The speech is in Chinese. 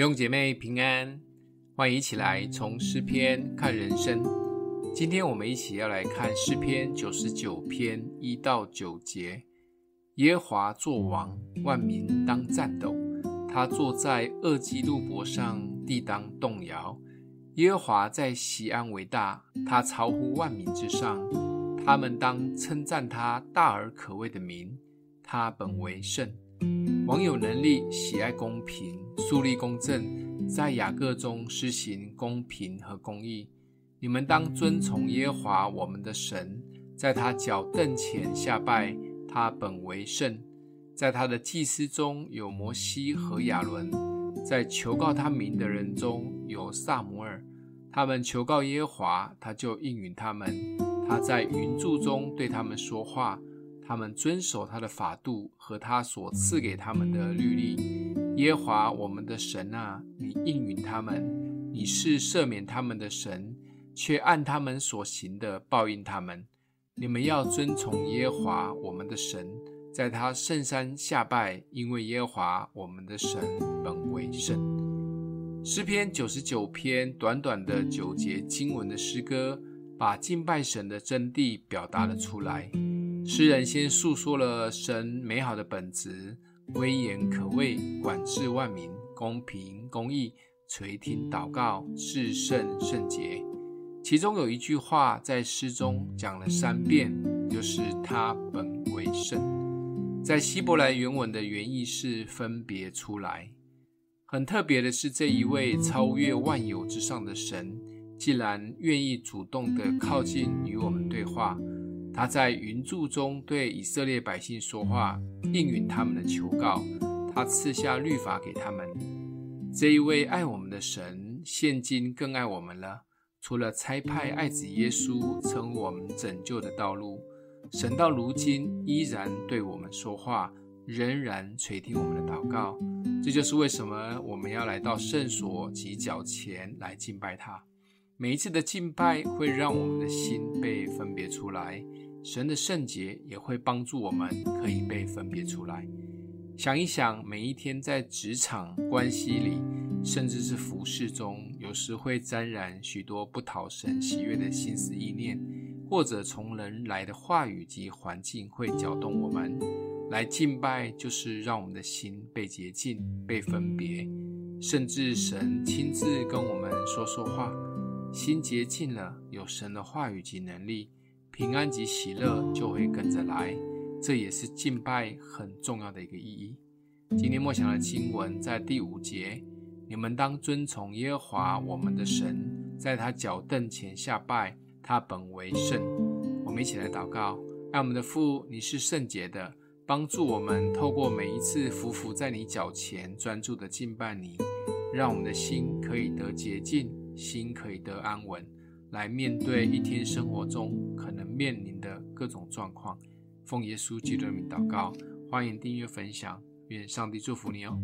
弟兄姐妹平安，欢迎一起来从诗篇看人生。今天我们一起要来看诗篇九十九篇一到九节。耶和华作王，万民当战斗。他坐在二基路伯上，地当动摇。耶和华在西安为大，他超乎万民之上。他们当称赞他大而可畏的名，他本为圣。王有能力，喜爱公平，树立公正，在雅各中施行公平和公义。你们当遵从耶和华我们的神，在他脚凳前下拜，他本为圣。在他的祭司中有摩西和亚伦，在求告他名的人中有撒母耳。他们求告耶和华，他就应允他们。他在云柱中对他们说话。他们遵守他的法度和他所赐给他们的律例。耶和华我们的神啊，你应允他们，你是赦免他们的神，却按他们所行的报应他们。你们要遵从耶和华我们的神，在他圣山下拜，因为耶和华我们的神本为圣。诗篇九十九篇短短的九节经文的诗歌，把敬拜神的真谛表达了出来。诗人先述说了神美好的本质，威严可畏，管制万民，公平公义，垂听祷告，至圣圣洁。其中有一句话在诗中讲了三遍，就是他本为圣。在希伯来原文的原意是分别出来。很特别的是，这一位超越万有之上的神，竟然愿意主动地靠近与我们对话。他在云柱中对以色列百姓说话，应允他们的求告。他赐下律法给他们。这一位爱我们的神，现今更爱我们了。除了差派爱子耶稣成我们拯救的道路，神到如今依然对我们说话，仍然垂听我们的祷告。这就是为什么我们要来到圣所及脚前来敬拜他。每一次的敬拜会让我们的心被分别出来。神的圣洁也会帮助我们，可以被分别出来。想一想，每一天在职场关系里，甚至是服饰中，有时会沾染许多不讨神喜悦的心思意念，或者从人来的话语及环境会搅动我们。来敬拜，就是让我们的心被洁净、被分别，甚至神亲自跟我们说说话。心洁净了，有神的话语及能力。平安及喜乐就会跟着来，这也是敬拜很重要的一个意义。今天默想的经文在第五节：你们当遵从耶和华我们的神，在他脚凳前下拜，他本为圣。我们一起来祷告：爱我们的父，你是圣洁的，帮助我们透过每一次匍匐在你脚前，专注的敬拜你，让我们的心可以得洁净，心可以得安稳。来面对一天生活中可面临的各种状况，奉耶稣基督的名祷告，欢迎订阅分享，愿上帝祝福你哦。